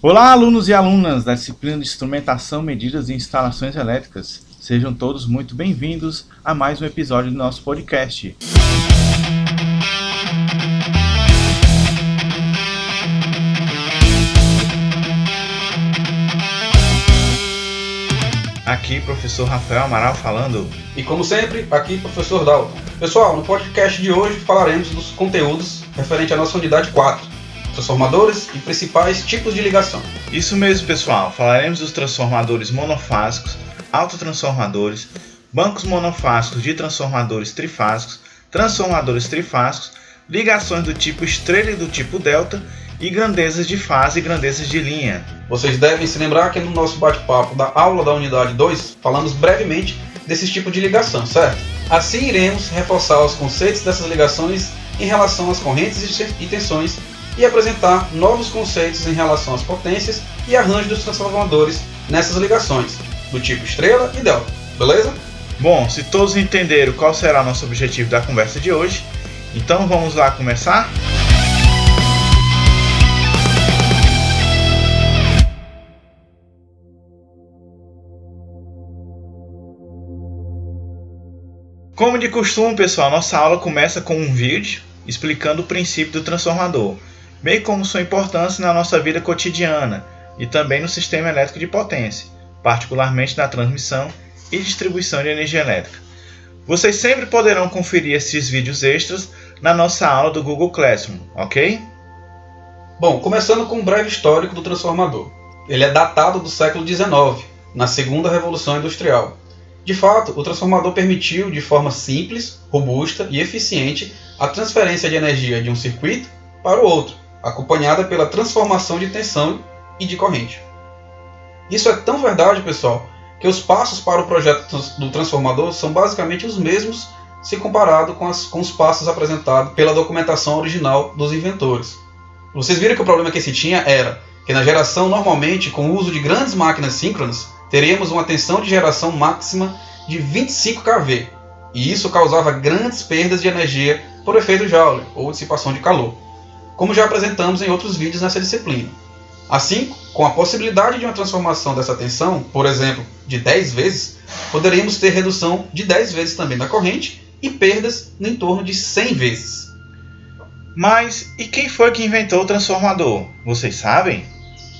Olá, alunos e alunas da disciplina de Instrumentação, Medidas e Instalações Elétricas. Sejam todos muito bem-vindos a mais um episódio do nosso podcast. Aqui, professor Rafael Amaral falando. E como sempre, aqui, professor Dalton. Pessoal, no podcast de hoje falaremos dos conteúdos referente à nossa unidade 4, transformadores e principais tipos de ligação. Isso mesmo, pessoal. Falaremos dos transformadores monofásicos, autotransformadores, bancos monofásicos de transformadores trifásicos, transformadores trifásicos, ligações do tipo estrela e do tipo delta e grandezas de fase e grandezas de linha. Vocês devem se lembrar que no nosso bate-papo da aula da unidade 2 falamos brevemente desses tipos de ligação, certo? Assim iremos reforçar os conceitos dessas ligações em relação às correntes e tensões e apresentar novos conceitos em relação às potências e arranjo dos transformadores nessas ligações, do tipo estrela e delta, beleza? Bom, se todos entenderam qual será nosso objetivo da conversa de hoje, então vamos lá começar? Como de costume, pessoal, nossa aula começa com um vídeo explicando o princípio do transformador bem como sua importância na nossa vida cotidiana e também no sistema elétrico de potência, particularmente na transmissão e distribuição de energia elétrica. Vocês sempre poderão conferir esses vídeos extras na nossa aula do Google Classroom, ok? Bom, começando com um breve histórico do transformador. Ele é datado do século XIX, na segunda revolução industrial. De fato, o transformador permitiu, de forma simples, robusta e eficiente, a transferência de energia de um circuito para o outro, acompanhada pela transformação de tensão e de corrente. Isso é tão verdade, pessoal, que os passos para o projeto do transformador são basicamente os mesmos se comparado com, as, com os passos apresentados pela documentação original dos inventores. Vocês viram que o problema que se tinha era que na geração, normalmente, com o uso de grandes máquinas síncronas, teríamos uma tensão de geração máxima de 25 kV, e isso causava grandes perdas de energia por efeito Joule, ou dissipação de calor como já apresentamos em outros vídeos nessa disciplina. Assim, com a possibilidade de uma transformação dessa tensão, por exemplo, de 10 vezes, poderíamos ter redução de 10 vezes também da corrente e perdas em torno de 100 vezes. Mas e quem foi que inventou o transformador? Vocês sabem?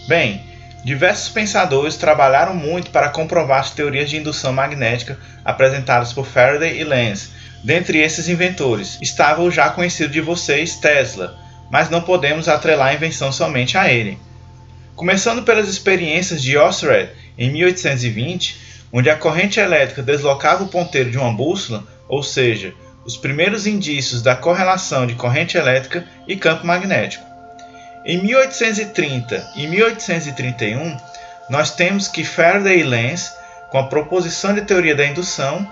Bem, diversos pensadores trabalharam muito para comprovar as teorias de indução magnética apresentadas por Faraday e Lenz. Dentre esses inventores estava o já conhecido de vocês, Tesla mas não podemos atrelar a invenção somente a ele. Começando pelas experiências de Oersted em 1820, onde a corrente elétrica deslocava o ponteiro de uma bússola, ou seja, os primeiros indícios da correlação de corrente elétrica e campo magnético. Em 1830 e 1831, nós temos que Faraday e Lenz, com a proposição de teoria da indução,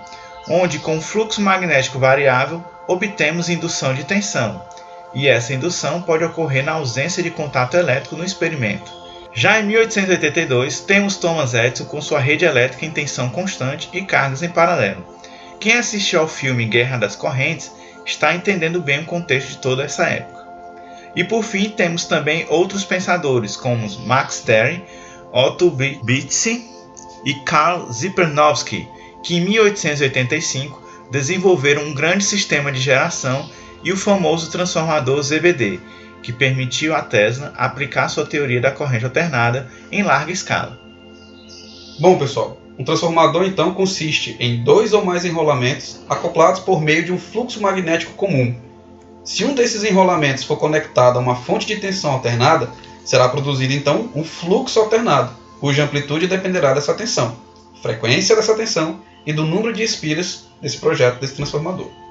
onde com fluxo magnético variável obtemos indução de tensão, e essa indução pode ocorrer na ausência de contato elétrico no experimento. Já em 1882, temos Thomas Edison com sua rede elétrica em tensão constante e cargas em paralelo. Quem assistiu ao filme Guerra das Correntes está entendendo bem o contexto de toda essa época. E por fim, temos também outros pensadores como Max Terry, Otto Bitze e Karl Zipernovsky, que em 1885 desenvolveram um grande sistema de geração e o famoso transformador ZBD, que permitiu a Tesla aplicar sua teoria da corrente alternada em larga escala. Bom, pessoal, um transformador então consiste em dois ou mais enrolamentos acoplados por meio de um fluxo magnético comum. Se um desses enrolamentos for conectado a uma fonte de tensão alternada, será produzido então um fluxo alternado, cuja amplitude dependerá dessa tensão, frequência dessa tensão e do número de espiras desse projeto desse transformador.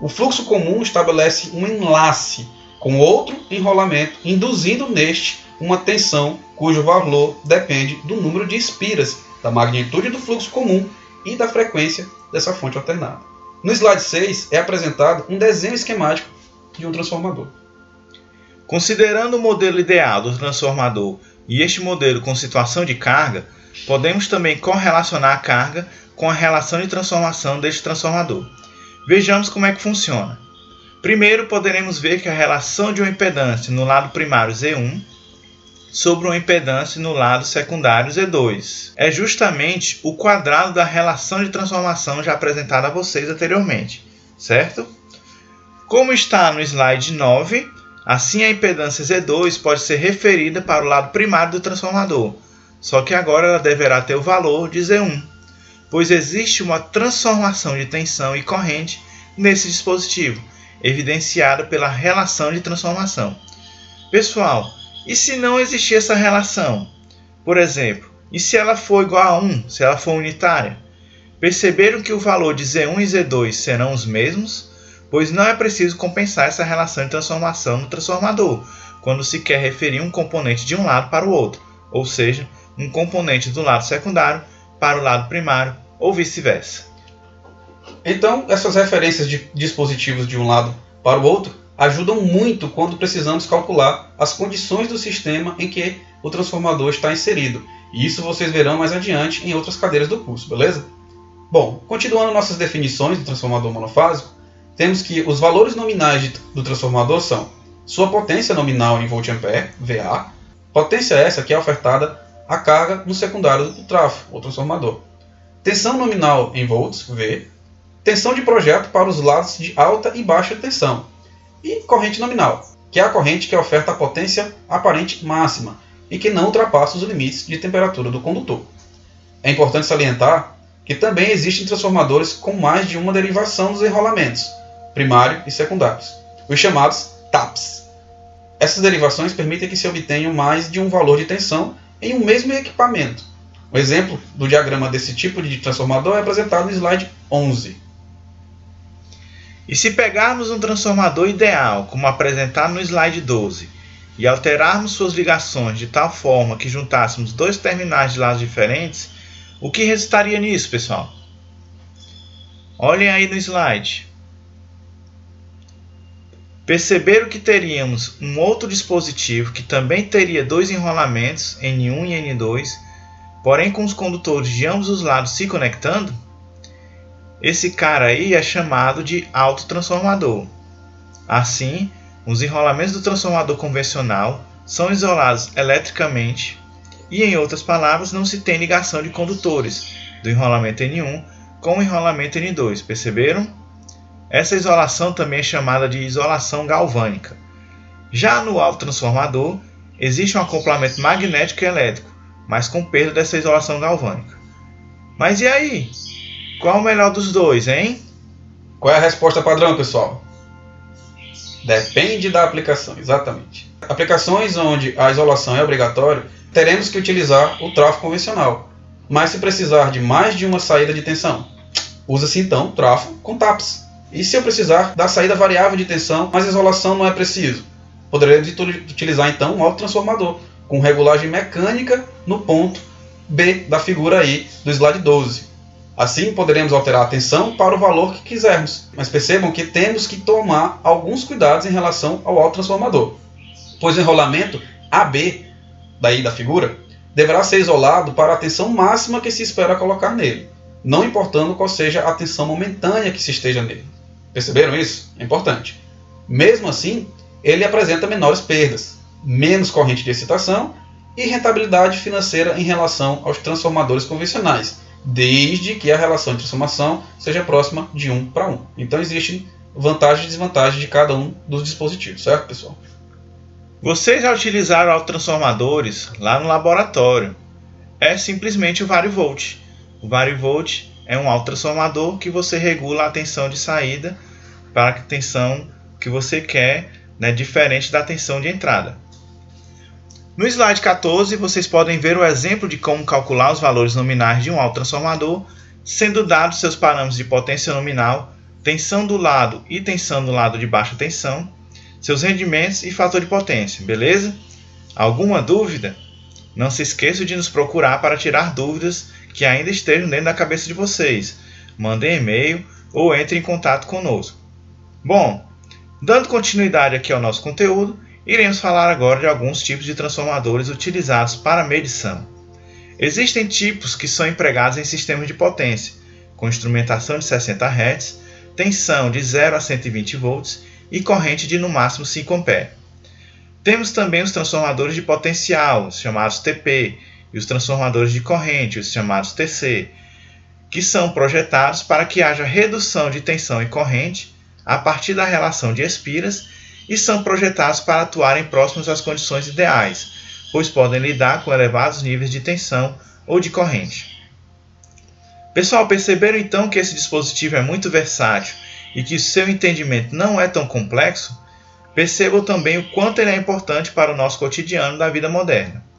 O fluxo comum estabelece um enlace com outro enrolamento, induzindo neste uma tensão cujo valor depende do número de espiras, da magnitude do fluxo comum e da frequência dessa fonte alternada. No slide 6 é apresentado um desenho esquemático de um transformador. Considerando o modelo ideal do transformador e este modelo com situação de carga, podemos também correlacionar a carga com a relação de transformação deste transformador. Vejamos como é que funciona. Primeiro, poderemos ver que a relação de uma impedância no lado primário Z1 sobre uma impedância no lado secundário Z2. É justamente o quadrado da relação de transformação já apresentada a vocês anteriormente, certo? Como está no slide 9, assim a impedância Z2 pode ser referida para o lado primário do transformador, só que agora ela deverá ter o valor de Z1, pois existe uma transformação de tensão e corrente nesse dispositivo, evidenciada pela relação de transformação. Pessoal, e se não existir essa relação? Por exemplo, e se ela for igual a 1, se ela for unitária? Perceberam que o valor de Z1 e Z2 serão os mesmos? Pois não é preciso compensar essa relação de transformação no transformador, quando se quer referir um componente de um lado para o outro, ou seja, um componente do lado secundário para o lado primário, ou vice-versa. Então, essas referências de dispositivos de um lado para o outro ajudam muito quando precisamos calcular as condições do sistema em que o transformador está inserido. E isso vocês verão mais adiante em outras cadeiras do curso, beleza? Bom, continuando nossas definições do transformador monofásico, temos que os valores nominais do transformador são sua potência nominal em volt-ampere, VA, potência essa que é ofertada à carga no secundário do trafo, ou transformador, tensão nominal em volts, V, tensão de projeto para os lados de alta e baixa tensão, e corrente nominal, que é a corrente que oferta a potência aparente máxima e que não ultrapassa os limites de temperatura do condutor. É importante salientar que também existem transformadores com mais de uma derivação dos enrolamentos, primário e secundários, os chamados TAPs. Essas derivações permitem que se obtenha mais de um valor de tensão em um mesmo equipamento. O exemplo do diagrama desse tipo de transformador é apresentado no slide 11. E se pegarmos um transformador ideal, como apresentado no slide 12, e alterarmos suas ligações de tal forma que juntássemos dois terminais de lados diferentes, o que resultaria nisso, pessoal? Olhem aí no slide. Perceberam que teríamos um outro dispositivo que também teria dois enrolamentos, N1 e N2, porém com os condutores de ambos os lados se conectando? Esse cara aí é chamado de autotransformador. Assim, os enrolamentos do transformador convencional são isolados eletricamente e, em outras palavras, não se tem ligação de condutores do enrolamento N1 com o enrolamento N2, perceberam? Essa isolação também é chamada de isolação galvânica. Já no autotransformador, existe um acoplamento magnético e elétrico, mas com perda dessa isolação galvânica. Mas e aí? Qual o melhor dos dois, hein? Qual é a resposta padrão, pessoal? Depende da aplicação, exatamente. Aplicações onde a isolação é obrigatória, teremos que utilizar o trafo convencional. Mas se precisar de mais de uma saída de tensão, usa-se então trafo com TAPS. E se eu precisar da saída variável de tensão, mas isolação não é preciso, poderemos utilizar então um autotransformador com regulagem mecânica no ponto B da figura aí do slide 12. Assim, poderemos alterar a tensão para o valor que quisermos, mas percebam que temos que tomar alguns cuidados em relação ao autotransformador, pois o enrolamento AB, daí da figura, deverá ser isolado para a tensão máxima que se espera colocar nele, não importando qual seja a tensão momentânea que se esteja nele. Perceberam isso? É importante. Mesmo assim, ele apresenta menores perdas, menos corrente de excitação e rentabilidade financeira em relação aos transformadores convencionais, desde que a relação de transformação seja próxima de 1 para 1. Então existem vantagens e desvantagens de cada um dos dispositivos, certo, pessoal? Vocês já utilizaram autotransformadores lá no laboratório. É simplesmente o varivolt. O varivolt é um autotransformador que você regula a tensão de saída para a tensão que você quer, né, diferente da tensão de entrada. No slide 14, vocês podem ver o exemplo de como calcular os valores nominais de um autotransformador, sendo dados seus parâmetros de potência nominal, tensão do lado e tensão do lado de baixa tensão, seus rendimentos e fator de potência, beleza? Alguma dúvida? Não se esqueçam de nos procurar para tirar dúvidas que ainda estejam dentro da cabeça de vocês. Mandem e-mail ou entrem em contato conosco. Bom, dando continuidade aqui ao nosso conteúdo, Iremos falar agora de alguns tipos de transformadores utilizados para medição. Existem tipos que são empregados em sistemas de potência, com instrumentação de 60 Hz, tensão de 0 a 120 volts e corrente de no máximo 5 A. Temos também os transformadores de potencial, os chamados TP, e os transformadores de corrente, os chamados TC, que são projetados para que haja redução de tensão e corrente a partir da relação de espiras e são projetados para atuarem próximos às condições ideais, pois podem lidar com elevados níveis de tensão ou de corrente. Pessoal, perceberam então que esse dispositivo é muito versátil e que seu entendimento não é tão complexo? Percebam também o quanto ele é importante para o nosso cotidiano da vida moderna.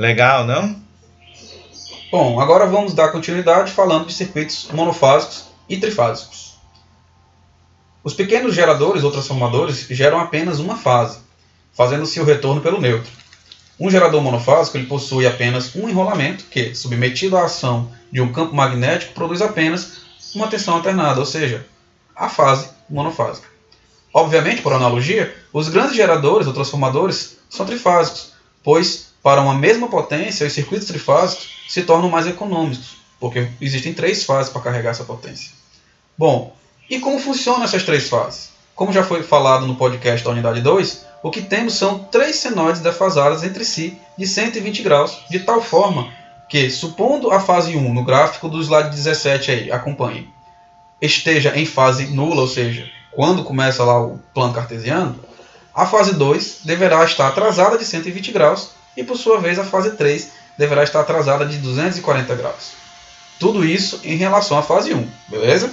Legal, não? Bom, agora vamos dar continuidade falando de circuitos monofásicos e trifásicos. Os pequenos geradores ou transformadores geram apenas uma fase, fazendo-se o retorno pelo neutro. Um gerador monofásico ele possui apenas um enrolamento que, submetido à ação de um campo magnético, produz apenas uma tensão alternada, ou seja, a fase monofásica. Obviamente, por analogia, os grandes geradores ou transformadores são trifásicos, pois para uma mesma potência, os circuitos trifásicos se tornam mais econômicos, porque existem três fases para carregar essa potência. Bom, e como funcionam essas três fases? Como já foi falado no podcast da unidade 2, o que temos são três senoides defasadas entre si de 120 graus, de tal forma que, supondo a fase 1 no gráfico do slide 17 aí, acompanhe, esteja em fase nula, ou seja, quando começa lá o plano cartesiano, a fase 2 deverá estar atrasada de 120 graus e por sua vez a fase 3 deverá estar atrasada de 240 graus. Tudo isso em relação à fase 1, beleza?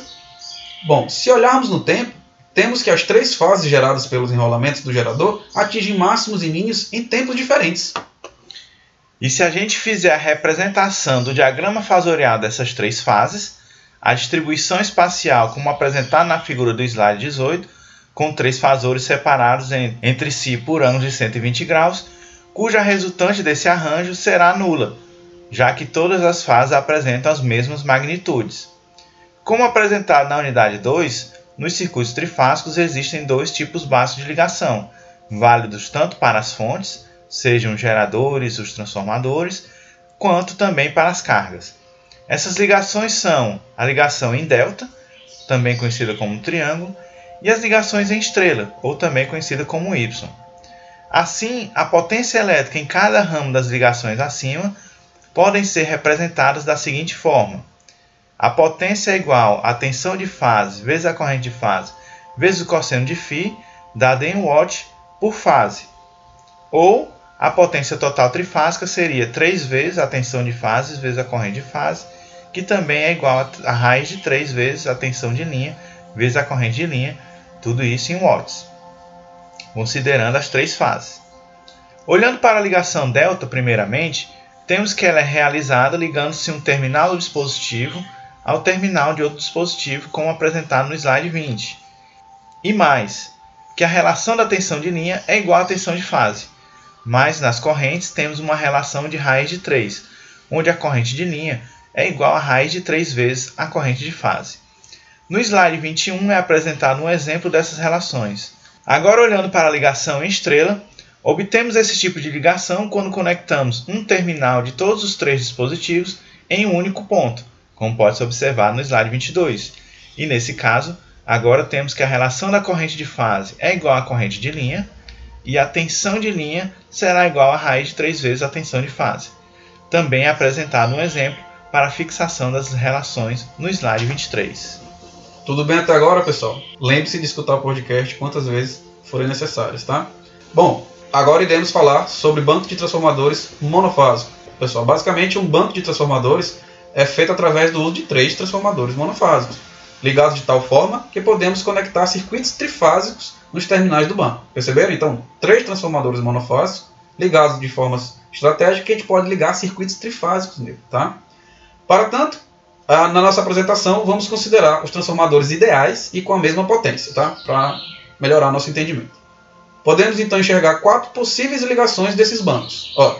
Bom, se olharmos no tempo, temos que as três fases geradas pelos enrolamentos do gerador atingem máximos e mínimos em tempos diferentes. E se a gente fizer a representação do diagrama fasorial dessas três fases, a distribuição espacial, como apresentado na figura do slide 18, com três fasores separados entre si por ângulos de 120 graus, cuja resultante desse arranjo será nula, já que todas as fases apresentam as mesmas magnitudes. Como apresentado na unidade 2, nos circuitos trifásicos existem dois tipos básicos de ligação, válidos tanto para as fontes, sejam os geradores, os transformadores, quanto também para as cargas. Essas ligações são a ligação em delta, também conhecida como triângulo, e as ligações em estrela, ou também conhecida como Y. Assim, a potência elétrica em cada ramo das ligações acima podem ser representadas da seguinte forma: a potência é igual à tensão de fase vezes a corrente de fase vezes o cosseno de φ, dada em watt por fase. Ou a potência total trifásica seria 3 vezes a tensão de fase vezes a corrente de fase, que também é igual a raiz de 3 vezes a tensão de linha vezes a corrente de linha, tudo isso em watts considerando as três fases. Olhando para a ligação delta, primeiramente, temos que ela é realizada ligando-se um terminal do dispositivo ao terminal de outro dispositivo, como apresentado no slide 20. E mais, que a relação da tensão de linha é igual à tensão de fase, mas nas correntes temos uma relação de raiz de 3, onde a corrente de linha é igual a raiz de 3 vezes a corrente de fase. No slide 21 é apresentado um exemplo dessas relações. Agora, olhando para a ligação em estrela, obtemos esse tipo de ligação quando conectamos um terminal de todos os três dispositivos em um único ponto, como pode-se observar no slide 22. E nesse caso, agora temos que a relação da corrente de fase é igual à corrente de linha e a tensão de linha será igual à raiz de 3 vezes a tensão de fase. Também é apresentado um exemplo para a fixação das relações no slide 23. Tudo bem até agora, pessoal? Lembre-se de escutar o podcast quantas vezes forem necessárias, tá? Bom, agora iremos falar sobre banco de transformadores monofásico. Pessoal, basicamente um banco de transformadores é feito através do uso de três transformadores monofásicos, ligados de tal forma que podemos conectar circuitos trifásicos nos terminais do banco. Perceberam? Então, três transformadores monofásicos ligados de formas estratégicas que a gente pode ligar circuitos trifásicos nele, tá? Para tanto, ah, na nossa apresentação, vamos considerar os transformadores ideais e com a mesma potência, tá? para melhorar nosso entendimento. Podemos então enxergar quatro possíveis ligações desses bancos. Ó,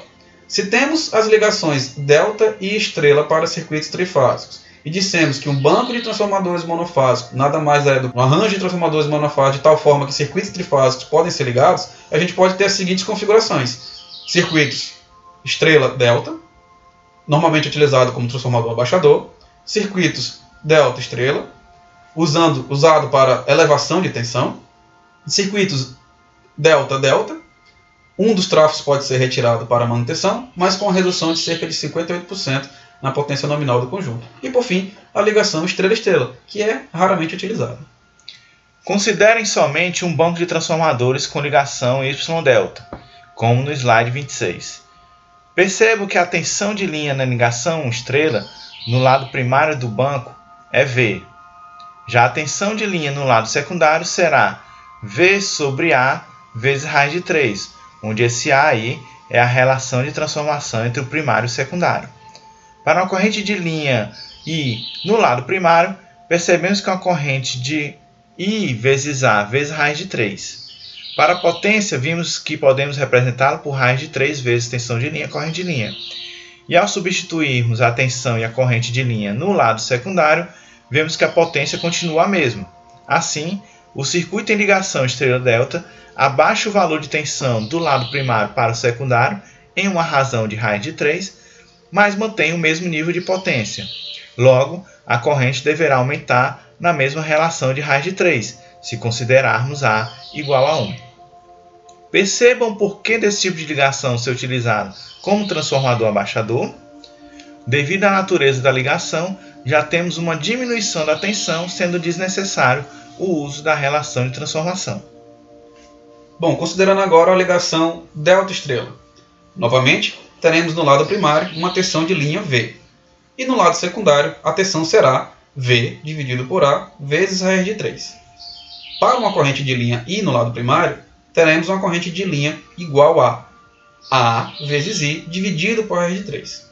se temos as ligações delta e estrela para circuitos trifásicos e dissemos que um banco de transformadores monofásicos nada mais é do que um arranjo de transformadores monofásicos de tal forma que circuitos trifásicos podem ser ligados, a gente pode ter as seguintes configurações: circuitos estrela delta, normalmente utilizado como transformador abaixador, circuitos delta estrela, usando, usado para elevação de tensão, circuitos delta delta, Um dos trafos pode ser retirado para manutenção, mas com redução de cerca de 58% na potência nominal do conjunto. E por fim, a ligação estrela-estrela, que é raramente utilizada. Considerem somente um banco de transformadores com ligação Y-delta, como no slide 26. Percebo que a tensão de linha na ligação estrela no lado primário do banco é V. Já a tensão de linha no lado secundário será V sobre A vezes raiz de 3, onde esse A aí é a relação de transformação entre o primário e o secundário. Para uma corrente de linha I no lado primário, percebemos que uma corrente de I vezes A vezes raiz de 3. Para a potência, vimos que podemos representá-la por raiz de 3 vezes tensão de linha corrente de linha. E ao substituirmos a tensão e a corrente de linha no lado secundário, vemos que a potência continua a mesma. Assim, o circuito em ligação estrela-delta abaixa o valor de tensão do lado primário para o secundário em uma razão de raiz de 3, mas mantém o mesmo nível de potência. Logo, a corrente deverá aumentar na mesma relação de raiz de 3, se considerarmos A igual a 1. Percebam por que desse tipo de ligação ser utilizado como transformador abaixador. Devido à natureza da ligação, já temos uma diminuição da tensão, sendo desnecessário o uso da relação de transformação. Bom, considerando agora a ligação delta estrela. Novamente, teremos no lado primário uma tensão de linha V. E no lado secundário, a tensão será V dividido por A vezes raiz de 3. Para uma corrente de linha I no lado primário, teremos uma corrente de linha igual a A vezes I dividido por raiz de 3.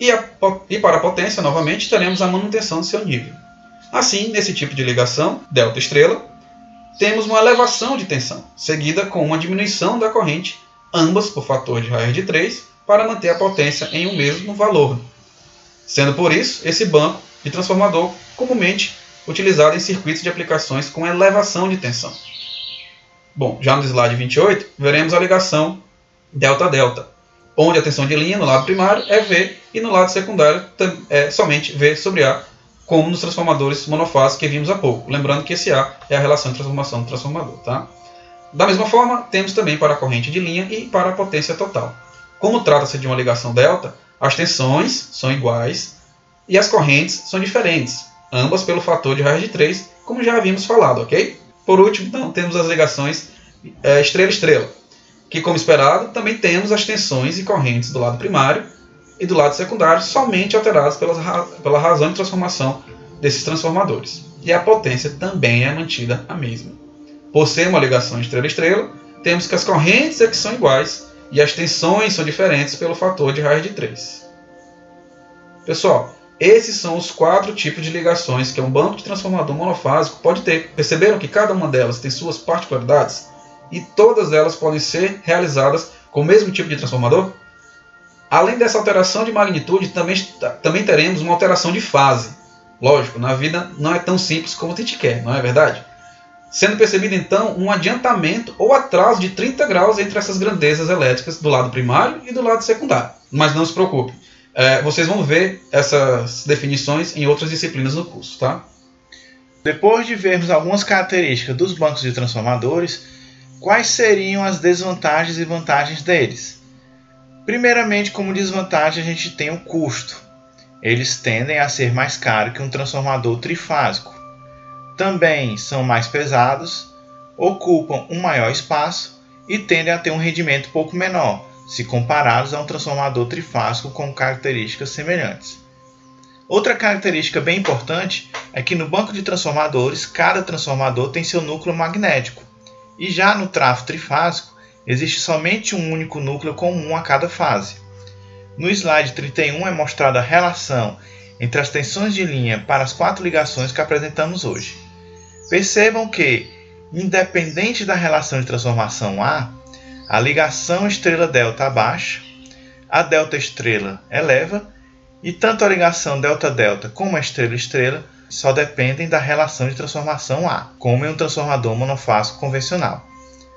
E, a, e para a potência, novamente, teremos a manutenção do seu nível. Assim, nesse tipo de ligação, delta estrela, temos uma elevação de tensão, seguida com uma diminuição da corrente, ambas por fator de raiz de 3, para manter a potência em um mesmo valor. Sendo por isso, esse banco de transformador comumente utilizado em circuitos de aplicações com elevação de tensão. Bom, já no slide 28, veremos a ligação delta-delta, onde a tensão de linha no lado primário é V e no lado secundário é somente V sobre A, como nos transformadores monofásicos que vimos há pouco. Lembrando que esse A é a relação de transformação do transformador. Tá? Da mesma forma, temos também para a corrente de linha e para a potência total. Como trata-se de uma ligação delta, as tensões são iguais e as correntes são diferentes, ambas pelo fator de raiz de 3, como já havíamos falado, ok? Por último, então, temos as ligações estrela-estrela, é, que, como esperado, também temos as tensões e correntes do lado primário e do lado secundário somente alteradas pela, pela razão de transformação desses transformadores. E a potência também é mantida a mesma. Por ser uma ligação estrela-estrela, temos que as correntes é que são iguais e as tensões são diferentes pelo fator de raiz de 3. Pessoal, esses são os quatro tipos de ligações que um banco de transformador monofásico pode ter. Perceberam que cada uma delas tem suas particularidades? E todas elas podem ser realizadas com o mesmo tipo de transformador? Além dessa alteração de magnitude, também, também teremos uma alteração de fase. Lógico, na vida não é tão simples como a gente quer, não é verdade? Sendo percebido então um adiantamento ou atraso de 30 graus entre essas grandezas elétricas do lado primário e do lado secundário. Mas não se preocupe, é, vocês vão ver essas definições em outras disciplinas no curso, tá? Depois de vermos algumas características dos bancos de transformadores, quais seriam as desvantagens e vantagens deles? Primeiramente, como desvantagem, a gente tem o custo. Eles tendem a ser mais caros que um transformador trifásico. Também são mais pesados, ocupam um maior espaço e tendem a ter um rendimento pouco menor, se comparados a um transformador trifásico com características semelhantes. Outra característica bem importante é que no banco de transformadores, cada transformador tem seu núcleo magnético, e já no trafo trifásico, existe somente um único núcleo comum a cada fase. No slide 31 é mostrada a relação entre as tensões de linha para as quatro ligações que apresentamos hoje. Percebam que, independente da relação de transformação A, a ligação estrela-delta abaixa, a delta-estrela eleva, e tanto a ligação delta-delta como a estrela-estrela só dependem da relação de transformação A, como em um transformador monofásico convencional.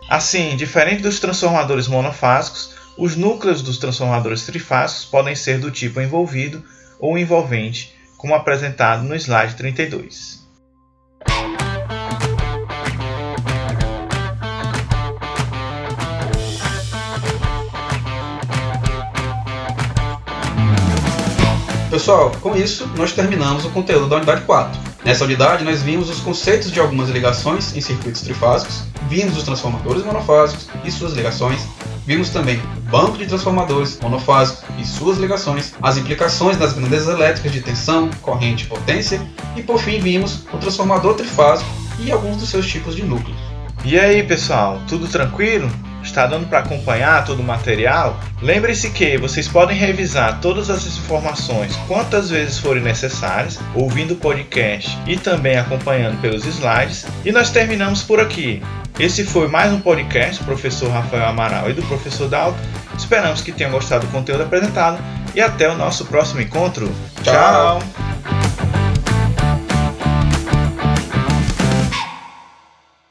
Assim, diferente dos transformadores monofásicos, os núcleos dos transformadores trifásicos podem ser do tipo envolvido ou envolvente, como apresentado no slide 32. Pessoal, com isso nós terminamos o conteúdo da unidade 4. Nessa unidade nós vimos os conceitos de algumas ligações em circuitos trifásicos, vimos os transformadores monofásicos e suas ligações, vimos também banco de transformadores monofásicos e suas ligações, as implicações das grandezas elétricas de tensão, corrente e potência, e por fim vimos o transformador trifásico e alguns dos seus tipos de núcleos. E aí, pessoal, tudo tranquilo? Está dando para acompanhar todo o material? Lembre-se que vocês podem revisar todas as informações quantas vezes forem necessárias, ouvindo o podcast e também acompanhando pelos slides. E nós terminamos por aqui. Esse foi mais um podcast do professor Rafael Amaral e do professor Dalton. Esperamos que tenham gostado do conteúdo apresentado e até o nosso próximo encontro. Tchau. Tchau.